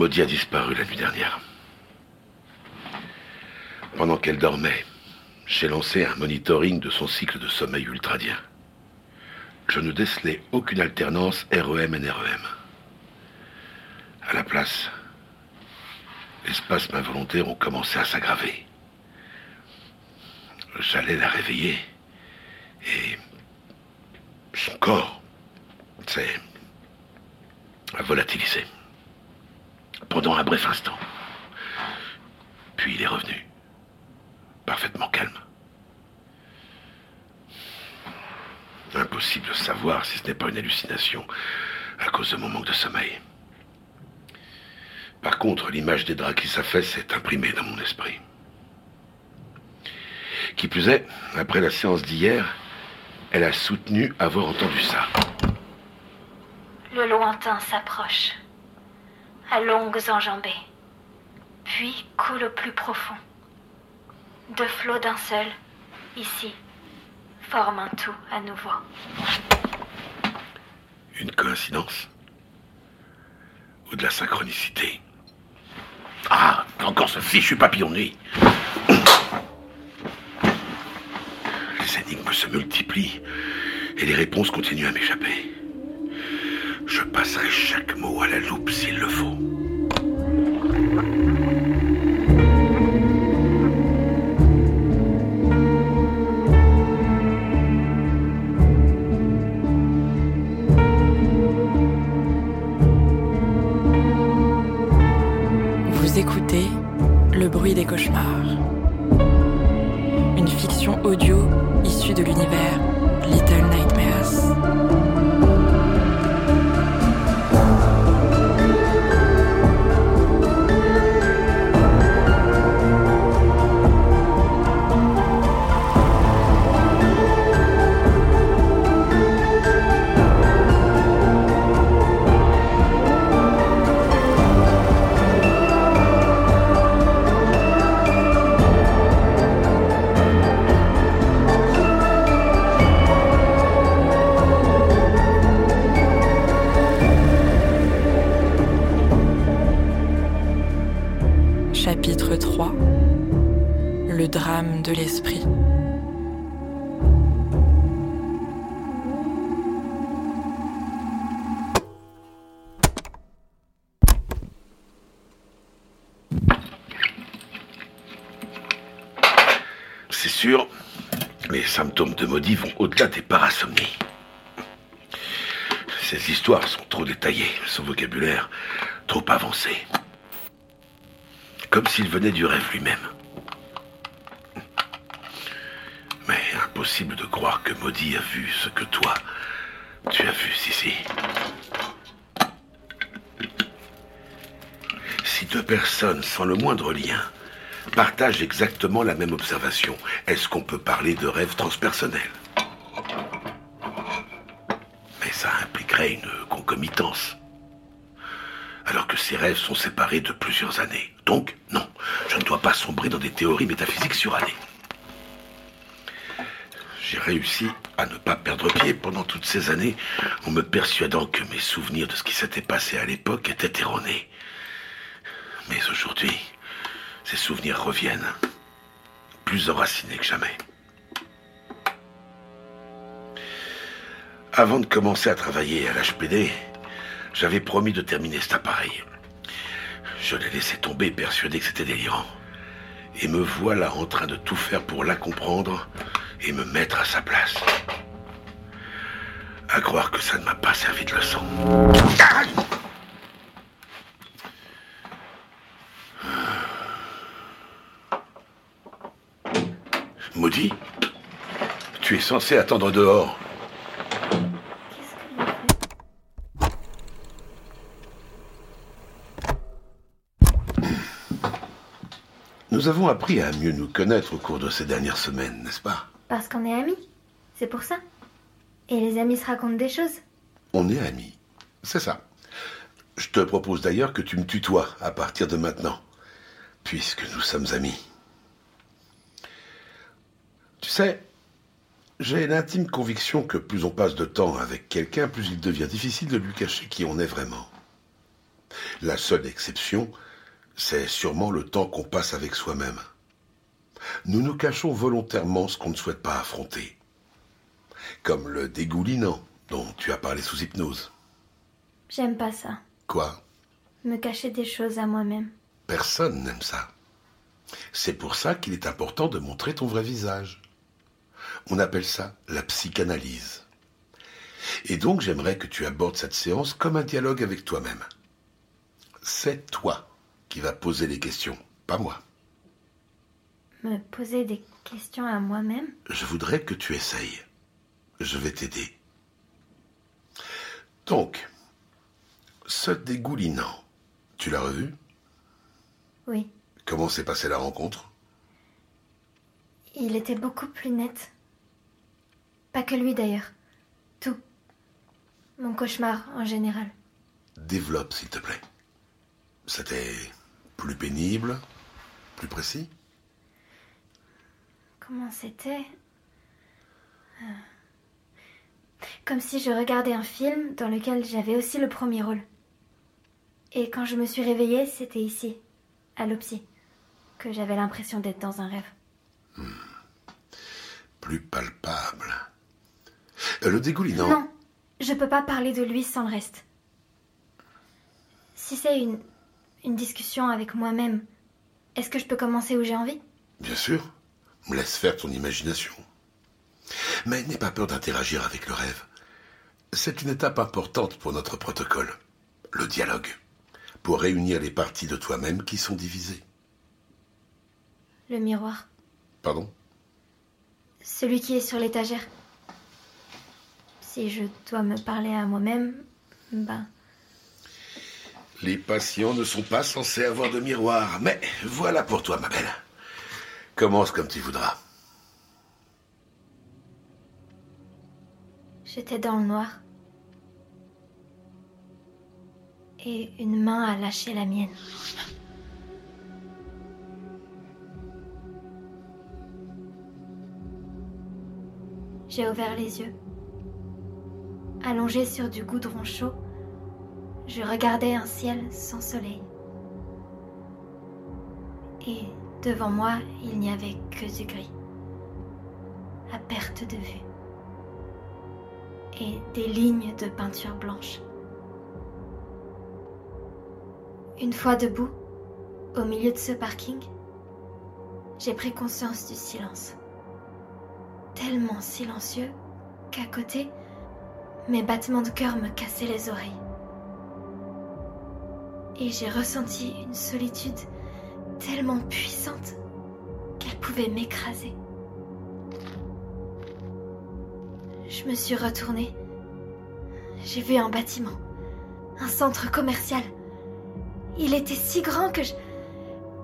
Maudit a disparu la nuit dernière. Pendant qu'elle dormait, j'ai lancé un monitoring de son cycle de sommeil ultradien. Je ne décelais aucune alternance REM-NREM. À la place, les spasmes involontaires ont commencé à s'aggraver. J'allais la réveiller et son corps s'est volatilisé pendant un bref instant. Puis il est revenu, parfaitement calme. Impossible de savoir si ce n'est pas une hallucination à cause de mon manque de sommeil. Par contre, l'image des draps qui s'affaissent s'est imprimée dans mon esprit. Qui plus est, après la séance d'hier, elle a soutenu avoir entendu ça. Le lointain s'approche, à longues enjambées, puis coule au plus profond. Deux flots d'un seul, ici, forment un tout à nouveau. Une coïncidence Ou de la synchronicité? Ah, encore ce fichu papillon nuit Les énigmes se multiplient et les réponses continuent à m'échapper. Je passerai chaque mot à la loupe s'il le faut. Vous écoutez Le bruit des cauchemars. Une fiction audio issue de l'univers Little Nightmares. C'est sûr, les symptômes de maudit vont au-delà des parasomnies. Ces histoires sont trop détaillées, son vocabulaire trop avancé. Comme s'il venait du rêve lui-même. Mais impossible de croire que Maudit a vu ce que toi, tu as vu, Sissi. Si deux personnes sans le moindre lien partagent exactement la même observation, est-ce qu'on peut parler de rêve transpersonnel? Mais ça impliquerait une concomitance. Alors que ces rêves sont séparés de plusieurs années. Donc, non, je ne dois pas sombrer dans des théories métaphysiques surannées. J'ai réussi à ne pas perdre pied pendant toutes ces années en me persuadant que mes souvenirs de ce qui s'était passé à l'époque étaient erronés. Mais aujourd'hui, ces souvenirs reviennent, plus enracinés que jamais. Avant de commencer à travailler à l'HPD, j'avais promis de terminer cet appareil. Je l'ai laissé tomber, persuadé que c'était délirant. Et me voilà en train de tout faire pour la comprendre et me mettre à sa place. À croire que ça ne m'a pas servi de leçon. Maudit Tu es censé attendre dehors. Nous avons appris à mieux nous connaître au cours de ces dernières semaines, n'est-ce pas? Parce qu'on est amis. C'est pour ça. Et les amis se racontent des choses. On est amis. C'est ça. Je te propose d'ailleurs que tu me tutoies à partir de maintenant, puisque nous sommes amis. Tu sais, j'ai l'intime conviction que plus on passe de temps avec quelqu'un, plus il devient difficile de lui cacher qui on est vraiment. La seule exception, c'est sûrement le temps qu'on passe avec soi-même. Nous nous cachons volontairement ce qu'on ne souhaite pas affronter. Comme le dégoulinant dont tu as parlé sous hypnose. J'aime pas ça. Quoi? Me cacher des choses à moi-même. Personne n'aime ça. C'est pour ça qu'il est important de montrer ton vrai visage. On appelle ça la psychanalyse. Et donc j'aimerais que tu abordes cette séance comme un dialogue avec toi-même. C'est toi qui vas poser les questions, pas moi. Me poser des questions à moi-même? Je voudrais que tu essayes. Je vais t'aider. Donc, ce dégoulinant, tu l'as revu? Oui. Comment s'est passée la rencontre? Il était beaucoup plus net. Pas que lui d'ailleurs. Tout. Mon cauchemar en général. Développe, s'il te plaît. C'était plus pénible, plus précis? Comment c'était? Euh, Comme si je regardais un film dans lequel j'avais aussi le premier rôle. Et quand je me suis réveillée, c'était ici, à l'Opsy, que j'avais l'impression d'être dans un rêve. Plus palpable. Euh, Le dégoulinant. Non, je peux pas parler de lui sans le reste. Si c'est une, une discussion avec moi-même, est-ce que je peux commencer où j'ai envie? Bien sûr. Laisse faire ton imagination. Mais n'aie pas peur d'interagir avec le rêve. C'est une étape importante pour notre protocole, le dialogue, pour réunir les parties de toi-même qui sont divisées. Le miroir. Pardon? Celui qui est sur l'étagère. Si je dois me parler à moi-même, ben, Les patients ne sont pas censés avoir de miroir, mais voilà pour toi, ma belle. Commence comme tu voudras. j'étais dans le noir. Et une main a lâché la mienne. J'ai ouvert les yeux. Allongé sur du goudron chaud, je regardais un ciel sans soleil. Et devant moi, il n'y avait que du gris, à perte de vue, et des lignes de peinture blanche. Une fois debout, au milieu de ce parking, j'ai pris conscience du silence. Tellement silencieux qu'à côté, mes battements de cœur me cassaient les oreilles. Et j'ai ressenti une solitude tellement puissante qu'elle pouvait m'écraser. Je me suis retournée. J'ai vu un bâtiment, un centre commercial. Il était si grand que je,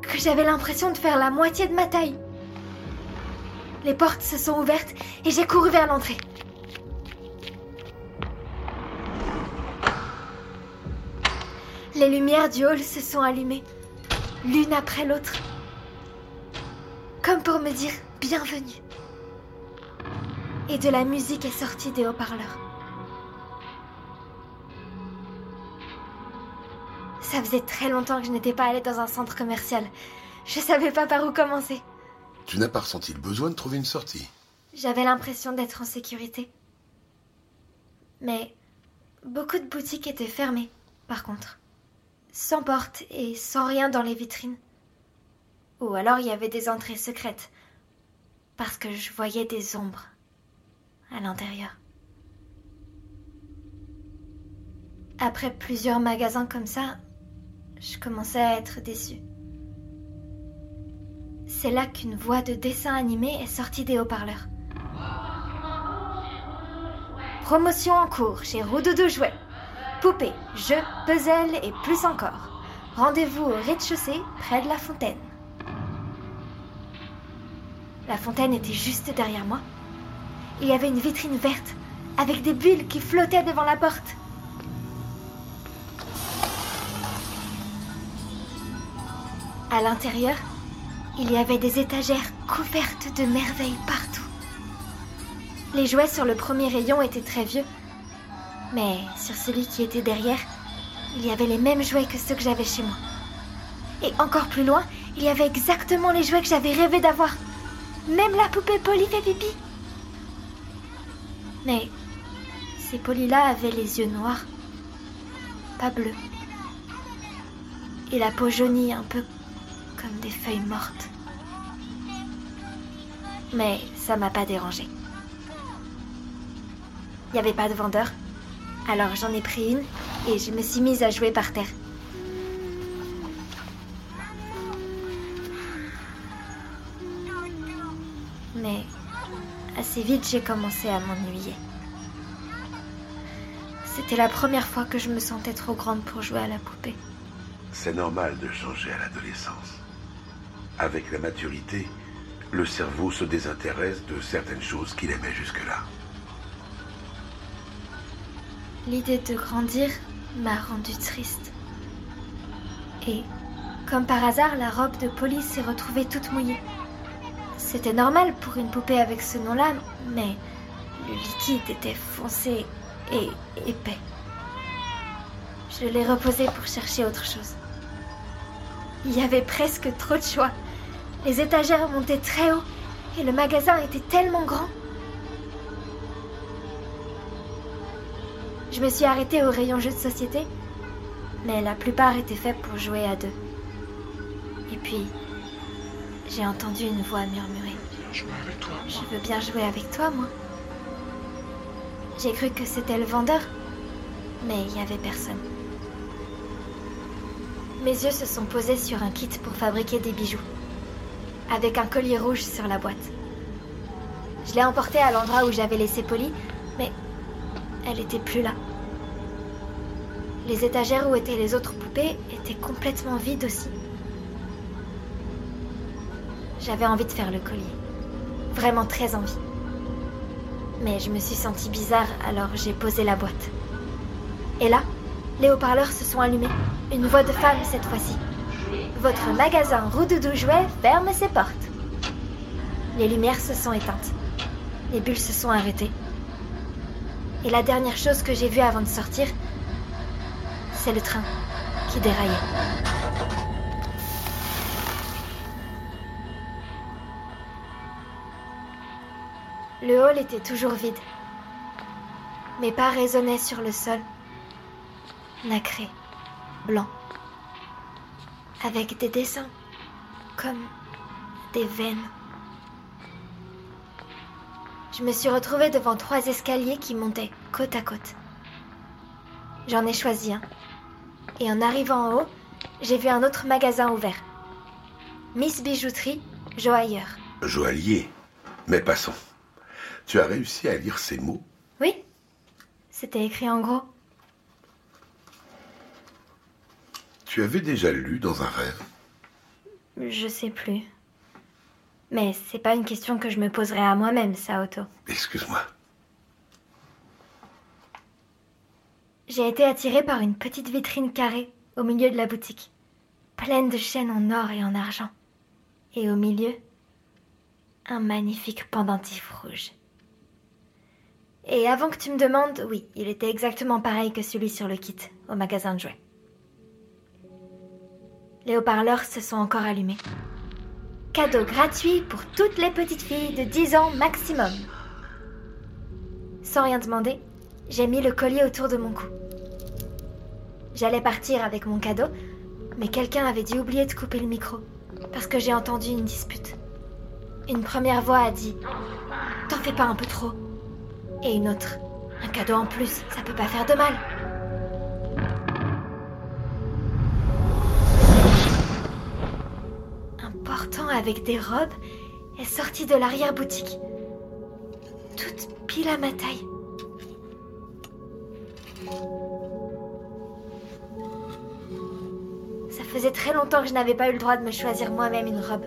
que j'avais l'impression de faire la moitié de ma taille. Les portes se sont ouvertes et j'ai couru vers l'entrée. Les lumières du hall se sont allumées, l'une après l'autre, comme pour me dire bienvenue. Et de la musique est sortie des haut-parleurs. Ça faisait très longtemps que je n'étais pas allée dans un centre commercial. Je savais pas par où commencer. Tu n'as pas ressenti le besoin de trouver une sortie. J'avais l'impression d'être en sécurité. Mais beaucoup de boutiques étaient fermées, par contre. Sans porte et sans rien dans les vitrines. Ou alors il y avait des entrées secrètes. Parce que je voyais des ombres à l'intérieur. Après plusieurs magasins comme ça, je commençais à être déçue. C'est là qu'une voix de dessin animé est sortie des haut-parleurs. Promotion en cours chez Rododo Jouets. Poupées, jeux, puzzles et plus encore. Rendez-vous au rez-de-chaussée, près de la fontaine. La fontaine était juste derrière moi. Il y avait une vitrine verte, avec des bulles qui flottaient devant la porte. À l'intérieur, il y avait des étagères couvertes de merveilles partout. Les jouets sur le premier rayon étaient très vieux, mais sur celui qui était derrière, il y avait les mêmes jouets que ceux que j'avais chez moi. Et encore plus loin, il y avait exactement les jouets que j'avais rêvé d'avoir. Même la poupée Polly fait pipi. Mais ces polis-là avaient les yeux noirs, pas bleus. Et la peau jaunie un peu comme des feuilles mortes. Mais ça m'a pas dérangé. Il n'y avait pas de vendeur. Alors j'en ai pris une et je me suis mise à jouer par terre. Mais assez vite j'ai commencé à m'ennuyer. C'était la première fois que je me sentais trop grande pour jouer à la poupée. C'est normal de changer à l'adolescence. Avec la maturité, le cerveau se désintéresse de certaines choses qu'il aimait jusque-là. L'idée de grandir m'a rendue triste. Et, comme par hasard, la robe de police s'est retrouvée toute mouillée. C'était normal pour une poupée avec ce nom-là, mais le liquide était foncé et épais. Je l'ai reposé pour chercher autre chose. Il y avait presque trop de choix. Les étagères montaient très haut et le magasin était tellement grand. Je me suis arrêtée au rayon jeux de société, mais la plupart étaient faits pour jouer à deux. Et puis, j'ai entendu une voix murmurer. Je veux bien jouer avec toi, moi. J'ai cru que c'était le vendeur, mais il n'y avait personne. Mes yeux se sont posés sur un kit pour fabriquer des bijoux, avec un collier rouge sur la boîte. Je l'ai emporté à l'endroit où j'avais laissé Polly, elle était plus là. Les étagères où étaient les autres poupées étaient complètement vides aussi. J'avais envie de faire le collier. Vraiment très envie. Mais je me suis sentie bizarre, alors j'ai posé la boîte. Et là, les haut-parleurs se sont allumés. Une voix de femme cette fois-ci. Votre magasin Roudoudou Jouet ferme ses portes. Les lumières se sont éteintes. Les bulles se sont arrêtées. Et la dernière chose que j'ai vue avant de sortir, c'est le train qui déraillait. Le hall était toujours vide. Mes pas résonnaient sur le sol, nacré, blanc, avec des dessins comme des veines. Je me suis retrouvée devant trois escaliers qui montaient côte à côte. J'en ai choisi un. Et en arrivant en haut, j'ai vu un autre magasin ouvert. Miss Bijouterie, Joailleur. Joaillier. Mais passons. Tu as réussi à lire ces mots Oui. C'était écrit en gros. Tu avais déjà lu dans un rêve? Je sais plus. Mais c'est pas une question que je me poserais à moi-même, ça, Otto. Excuse-moi. J'ai été attirée par une petite vitrine carrée au milieu de la boutique, pleine de chaînes en or et en argent. Et au milieu, un magnifique pendentif rouge. Et avant que tu me demandes, oui, il était exactement pareil que celui sur le kit au magasin de jouets. Les haut-parleurs se sont encore allumés. Cadeau gratuit pour toutes les petites filles de 10 ans maximum. Sans rien demander, j'ai mis le collier autour de mon cou. J'allais partir avec mon cadeau, mais quelqu'un avait dû oublier de couper le micro, parce que j'ai entendu une dispute. Une première voix a dit T'en fais pas un peu trop Et une autre Un cadeau en plus, ça peut pas faire de mal. Avec des robes est sorti de l'arrière-boutique. Toute pile à ma taille. Ça faisait très longtemps que je n'avais pas eu le droit de me choisir moi-même une robe.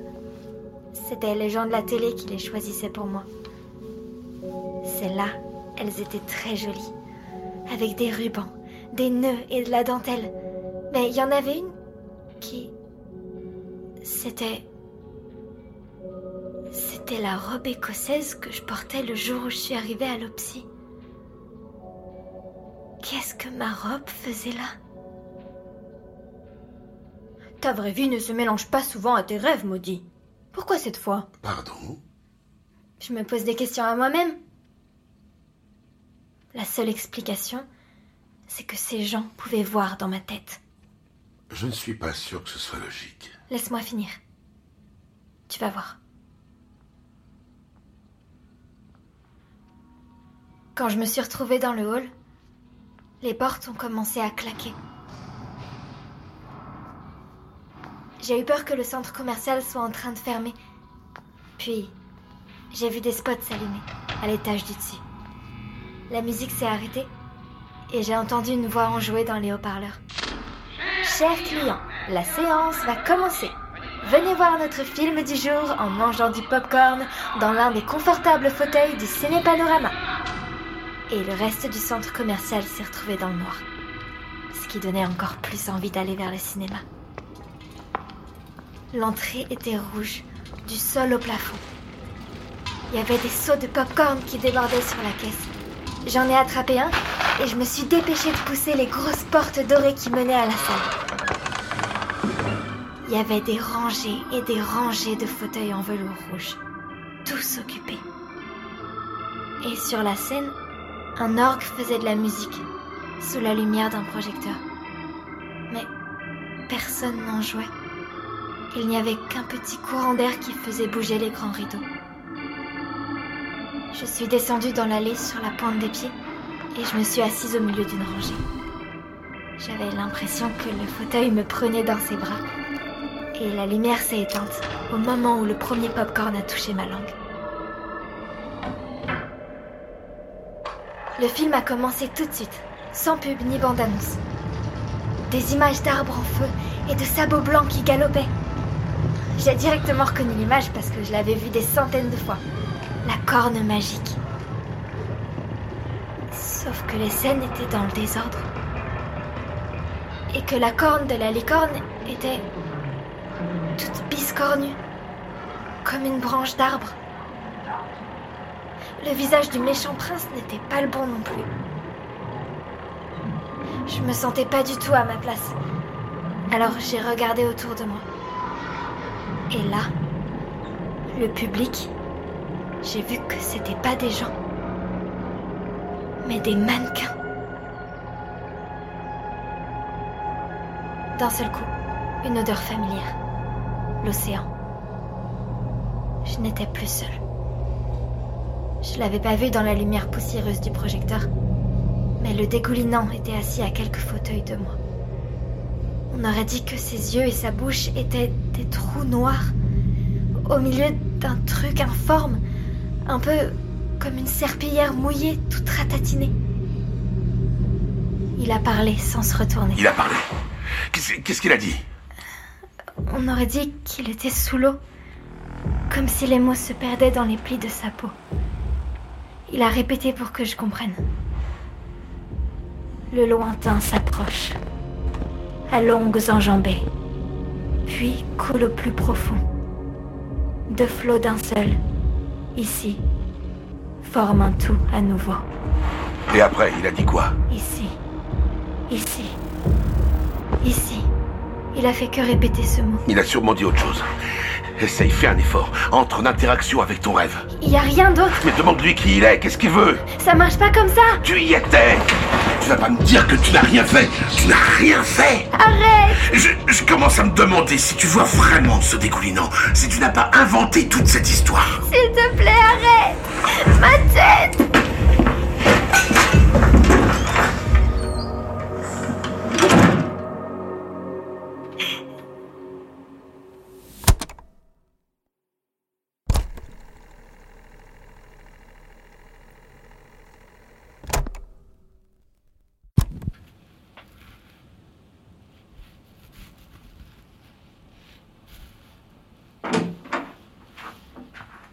C'était les gens de la télé qui les choisissaient pour moi. Celles-là, elles étaient très jolies, avec des rubans, des nœuds et de la dentelle. Mais il y en avait une qui... C'était... C'était la robe écossaise que je portais le jour où je suis arrivée à l'Opsy. Qu'est-ce que ma robe faisait là? Ta vraie vie ne se mélange pas souvent à tes rêves, maudit. Pourquoi cette fois? Pardon? Je me pose des questions à moi-même. La seule explication, c'est que ces gens pouvaient voir dans ma tête. Je ne suis pas sûr que ce soit logique. Laisse-moi finir. Tu vas voir. Quand je me suis retrouvée dans le hall, les portes ont commencé à claquer. J'ai eu peur que le centre commercial soit en train de fermer. Puis, j'ai vu des spots s'allumer à l'étage du dessus. La musique s'est arrêtée et j'ai entendu une voix enjouée dans les haut-parleurs. Chers clients, la séance va commencer. Venez voir notre film du jour en mangeant du popcorn dans l'un des confortables fauteuils du Ciné Panorama. Et le reste du centre commercial s'est retrouvé dans le noir. Ce qui donnait encore plus envie d'aller vers le cinéma. L'entrée était rouge, du sol au plafond. Il y avait des seaux de popcorn qui débordaient sur la caisse. J'en ai attrapé un et je me suis dépêchée de pousser les grosses portes dorées qui menaient à la salle. Il y avait des rangées et des rangées de fauteuils en velours rouge, tous occupés. Et sur la scène, un orgue faisait de la musique, sous la lumière d'un projecteur. Mais personne n'en jouait. Il n'y avait qu'un petit courant d'air qui faisait bouger les grands rideaux. Je suis descendue dans l'allée sur la pointe des pieds et je me suis assise au milieu d'une rangée. J'avais l'impression que le fauteuil me prenait dans ses bras. Et la lumière s'est éteinte au moment où le premier popcorn a touché ma langue. Le film a commencé tout de suite, sans pub ni bande-annonce. Des images d'arbres en feu et de sabots blancs qui galopaient. J'ai directement reconnu l'image parce que je l'avais vue des centaines de fois. La corne magique. Sauf que les scènes étaient dans le désordre. Et que la corne de la licorne était toute biscornue, comme une branche d'arbre. Le visage du méchant prince n'était pas le bon non plus. Je me sentais pas du tout à ma place. Alors j'ai regardé autour de moi. Et là, le public, j'ai vu que c'était pas des gens, mais des mannequins. D'un seul coup, une odeur familière. L'océan. Je n'étais plus seule. Je l'avais pas vu dans la lumière poussiéreuse du projecteur, mais le dégoulinant était assis à quelques fauteuils de moi. On aurait dit que ses yeux et sa bouche étaient des trous noirs au milieu d'un truc informe, un peu comme une serpillière mouillée, toute ratatinée. Il a parlé sans se retourner. Il a parlé. Qu'est-ce qu'il a dit? On aurait dit qu'il était sous l'eau, comme si les mots se perdaient dans les plis de sa peau. Il a répété pour que je comprenne. Le lointain s'approche, à longues enjambées, puis coule au plus profond. Deux flots d'un seul, ici, forment un tout à nouveau. Et après, il a dit quoi? Ici, ici, ici. Il a fait que répéter ce mot. Il a sûrement dit autre chose. Essaye, fais un effort. Entre en interaction avec ton rêve. Il y a rien d'autre. Mais demande-lui qui il est, qu'est-ce qu'il veut Ça marche pas comme ça. Tu y étais Tu vas pas me dire que tu n'as rien fait Tu n'as rien fait Arrête je, je commence à me demander si tu vois vraiment ce dégoulinant, si tu n'as pas inventé toute cette histoire. S'il te plaît, arrête Ma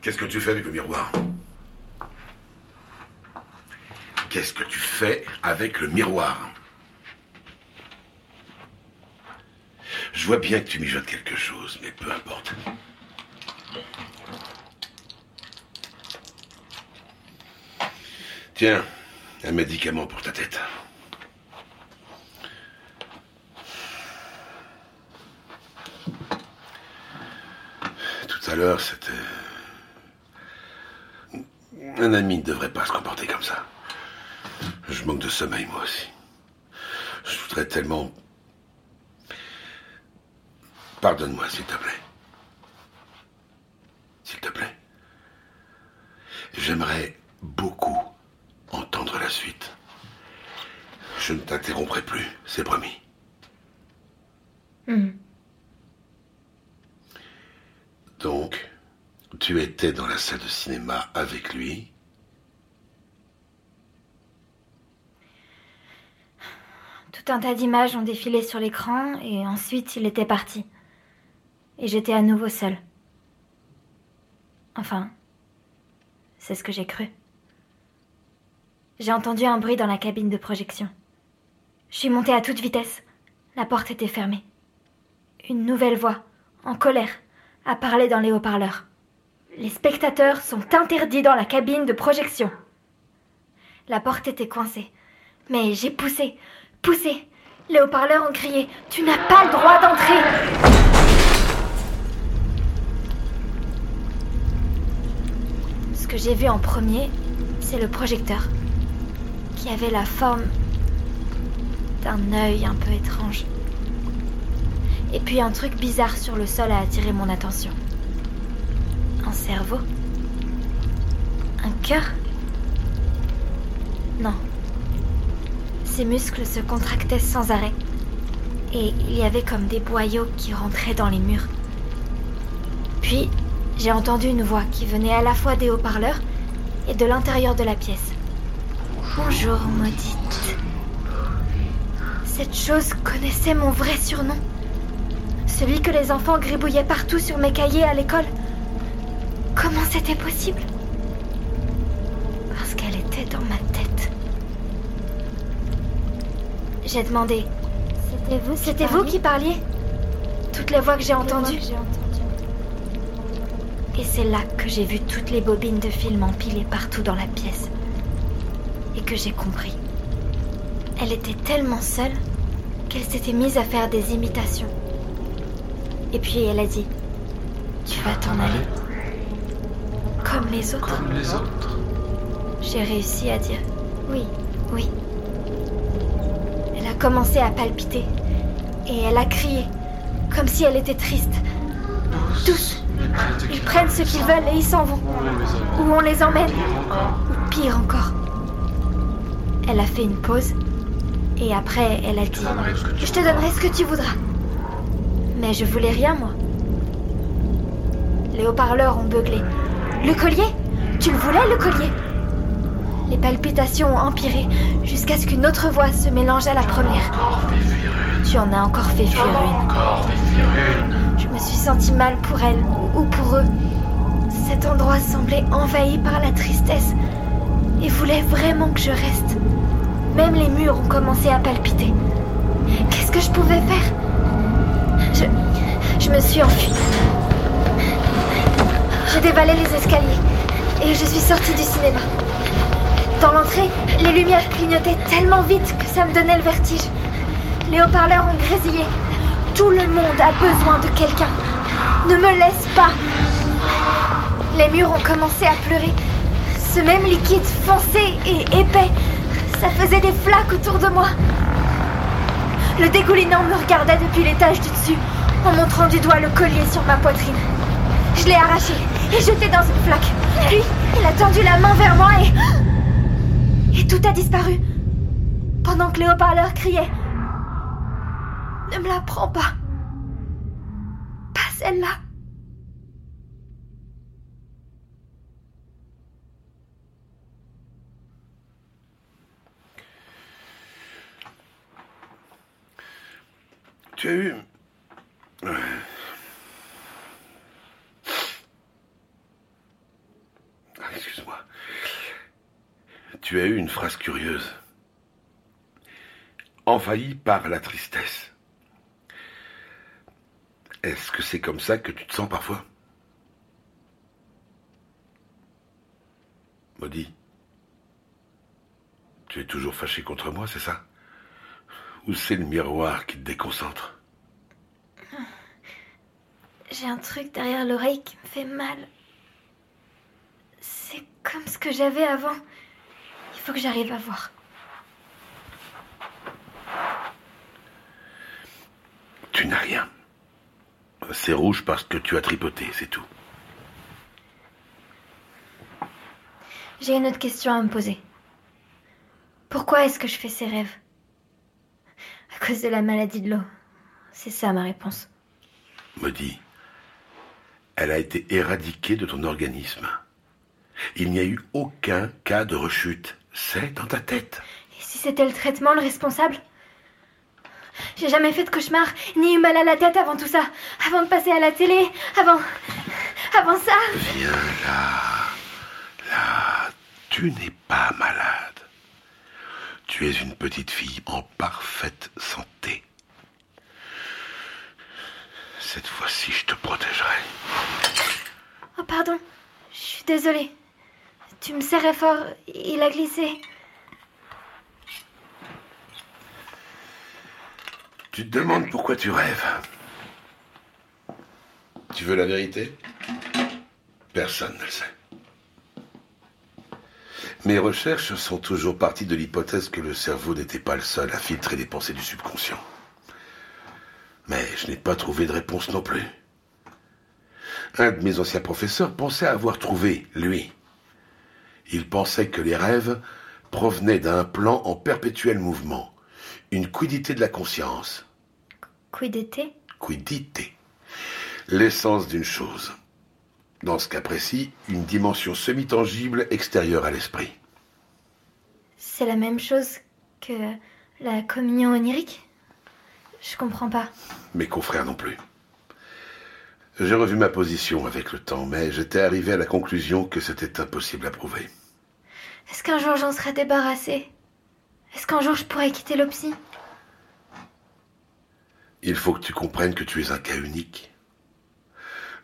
Qu'est-ce que tu fais avec le miroir Qu'est-ce que tu fais avec le miroir Je vois bien que tu mijotes quelque chose, mais peu importe. Tiens, un médicament pour ta tête. l'heure, c'était... Un ami ne devrait pas se comporter comme ça. Je manque de sommeil, moi aussi. Je voudrais tellement... Pardonne-moi, s'il te plaît. S'il te plaît. J'aimerais beaucoup entendre la suite. Je ne t'interromprai plus, c'est promis. Hmm. Donc, tu étais dans la salle de cinéma avec lui? Tout un tas d'images ont défilé sur l'écran et ensuite il était parti. Et j'étais à nouveau seule. Enfin, c'est ce que j'ai cru. J'ai entendu un bruit dans la cabine de projection. Je suis montée à toute vitesse. La porte était fermée. Une nouvelle voix, en colère, a parlé dans les haut-parleurs. Les spectateurs sont interdits dans la cabine de projection. La porte était coincée. Mais j'ai poussé, poussé. Les haut-parleurs ont crié Tu n'as pas le droit d'entrer Ce que j'ai vu en premier, c'est le projecteur, qui avait la forme d'un œil un peu étrange. Et puis un truc bizarre sur le sol a attiré mon attention. Un cerveau? Un cœur? Non. Ses muscles se contractaient sans arrêt. Et il y avait comme des boyaux qui rentraient dans les murs. Puis, j'ai entendu une voix qui venait à la fois des haut-parleurs et de l'intérieur de la pièce. Bonjour, maudite. Cette chose connaissait mon vrai surnom. Celui que les enfants gribouillaient partout sur mes cahiers à l'école. Comment c'était possible Parce qu'elle était dans ma tête. J'ai demandé. C'était vous C'était vous qui parliez Toutes les voix que j'ai entendues. Et c'est là que j'ai vu toutes les bobines de film empilées partout dans la pièce. Et que j'ai compris. Elle était tellement seule qu'elle s'était mise à faire des imitations. Et puis elle a dit Tu vas t'en aller Comme les autres. Comme les autres. J'ai réussi à dire Oui, oui. Elle a commencé à palpiter. Et elle a crié. Comme si elle était triste. Tous. Ils prennent ce qu'ils veulent et ils s'en vont. Ou on les emmène. Ou pire encore. Elle a fait une pause. Et après, elle a dit Je te donnerai ce que tu voudras. Mais je voulais rien, moi. Les haut-parleurs ont beuglé. Le collier Tu le voulais, le collier Les palpitations ont empiré jusqu'à ce qu'une autre voix se mélange à la première. Tu en as encore fait fuir une. Je me suis sentie mal pour elle ou pour eux. Cet endroit semblait envahi par la tristesse et voulait vraiment que je reste. Même les murs ont commencé à palpiter. Qu'est-ce que je pouvais faire? Je, je me suis enfuie. J'ai dévalé les escaliers et je suis sortie du cinéma. Dans l'entrée, les lumières clignotaient tellement vite que ça me donnait le vertige. Les haut-parleurs ont grésillé. Tout le monde a besoin de quelqu'un. Ne me laisse pas. Les murs ont commencé à pleurer. Ce même liquide foncé et épais, ça faisait des flaques autour de moi. Le dégoulinant me regardait depuis l'étage du dessus, en montrant du doigt le collier sur ma poitrine. Je l'ai arraché et jeté dans une flaque. Puis, il a tendu la main vers moi et. Et tout a disparu. Pendant que les haut-parleurs criaient Ne me la prends pas. Pas celle-là. Tu as eu. Ouais. Ah, Excuse-moi. Tu as eu une phrase curieuse. Envahi par la tristesse. Est-ce que c'est comme ça que tu te sens parfois? Maudit. Tu es toujours fâché contre moi, c'est ça? Ou c'est le miroir qui te déconcentre? J'ai un truc derrière l'oreille qui me fait mal. C'est comme ce que j'avais avant. Il faut que j'arrive à voir. Tu n'as rien. C'est rouge parce que tu as tripoté, c'est tout. J'ai une autre question à me poser. Pourquoi est-ce que je fais ces rêves? À cause de la maladie de l'eau. C'est ça ma réponse. Maudit, elle a été éradiquée de ton organisme. Il n'y a eu aucun cas de rechute. C'est dans ta tête. Et si c'était le traitement le responsable? J'ai jamais fait de cauchemar, ni eu mal à la tête avant tout ça. Avant de passer à la télé, avant. avant ça. Viens là. Là. Tu n'es pas malade. Tu es une petite fille en parfaite santé. Cette fois-ci, je te protégerai. Oh, pardon. Je suis désolée. Tu me serrais fort. Il a glissé. Tu te demandes pourquoi tu rêves. Tu veux la vérité? Personne ne le sait. Mes recherches sont toujours parties de l'hypothèse que le cerveau n'était pas le seul à filtrer les pensées du subconscient. Mais je n'ai pas trouvé de réponse non plus. Un de mes anciens professeurs pensait avoir trouvé, lui. Il pensait que les rêves provenaient d'un plan en perpétuel mouvement, une quidité de la conscience. Quidité? Quidité. L'essence d'une chose. Dans ce cas précis, une dimension semi-tangible extérieure à l'esprit. C'est la même chose que la communion onirique? Je comprends pas. Mes confrères non plus. J'ai revu ma position avec le temps, mais j'étais arrivé à la conclusion que c'était impossible à prouver. Est-ce qu'un jour j'en serai débarrassé? Est-ce qu'un jour je pourrai quitter l'opsie? Il faut que tu comprennes que tu es un cas unique.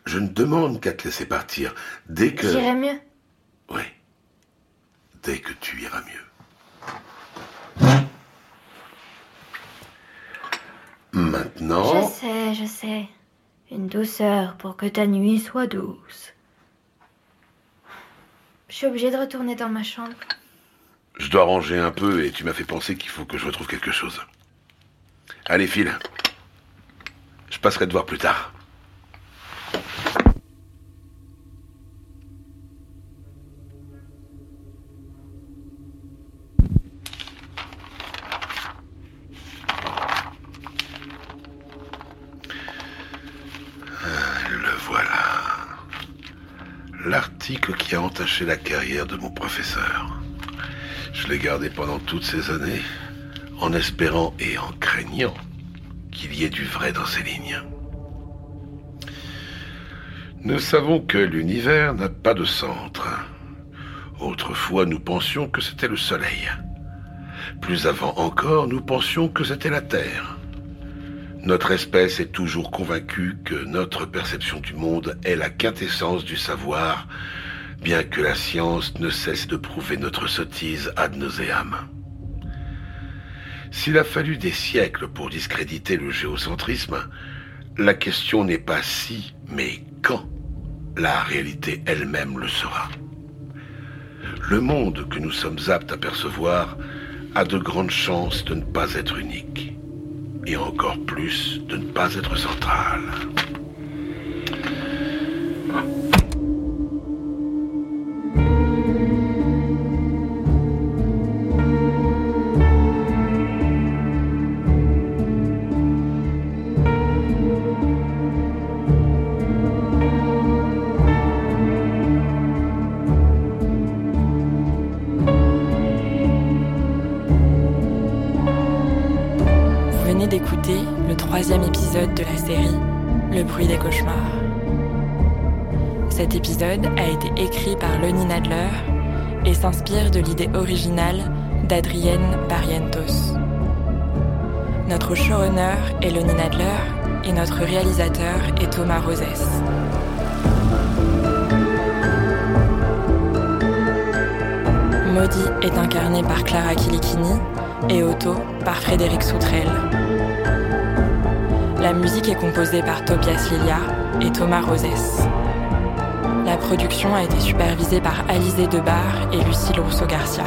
Je ne demande qu'à te laisser partir dès que... J'irai mieux. Oui. Dès que tu iras mieux. Maintenant... Je sais, je sais. Une douceur pour que ta nuit soit douce. Je suis obligée de retourner dans ma chambre. Je dois ranger un peu et tu m'as fait penser qu'il faut que je retrouve quelque chose. Allez, file. Je passerai te voir plus tard. La carrière de mon professeur. Je l'ai gardé pendant toutes ces années, en espérant et en craignant qu'il y ait du vrai dans ces lignes. Nous savons que l'univers n'a pas de centre. Autrefois, nous pensions que c'était le Soleil. Plus avant encore, nous pensions que c'était la Terre. Notre espèce est toujours convaincue que notre perception du monde est la quintessence du savoir, bien que la science ne cesse de prouver notre sottise ad nauseam. S'il a fallu des siècles pour discréditer le géocentrisme, la question n'est pas si, mais quand la réalité elle-même le sera. Le monde que nous sommes aptes à percevoir a de grandes chances de ne pas être unique, et encore plus de ne pas être central. Originale d'Adrienne Barrientos. Notre showrunner est Lenny Nadler et notre réalisateur est Thomas Rosès. Maudit est incarné par Clara Kilikini et Otto par Frédéric Soutrel. La musique est composée par Tobias Lilia et Thomas Rosès. La production a été supervisée par Alizé Debar et Lucille Rousseau-Garcia.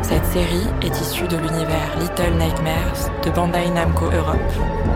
Cette série est issue de l'univers Little Nightmares de Bandai Namco Europe.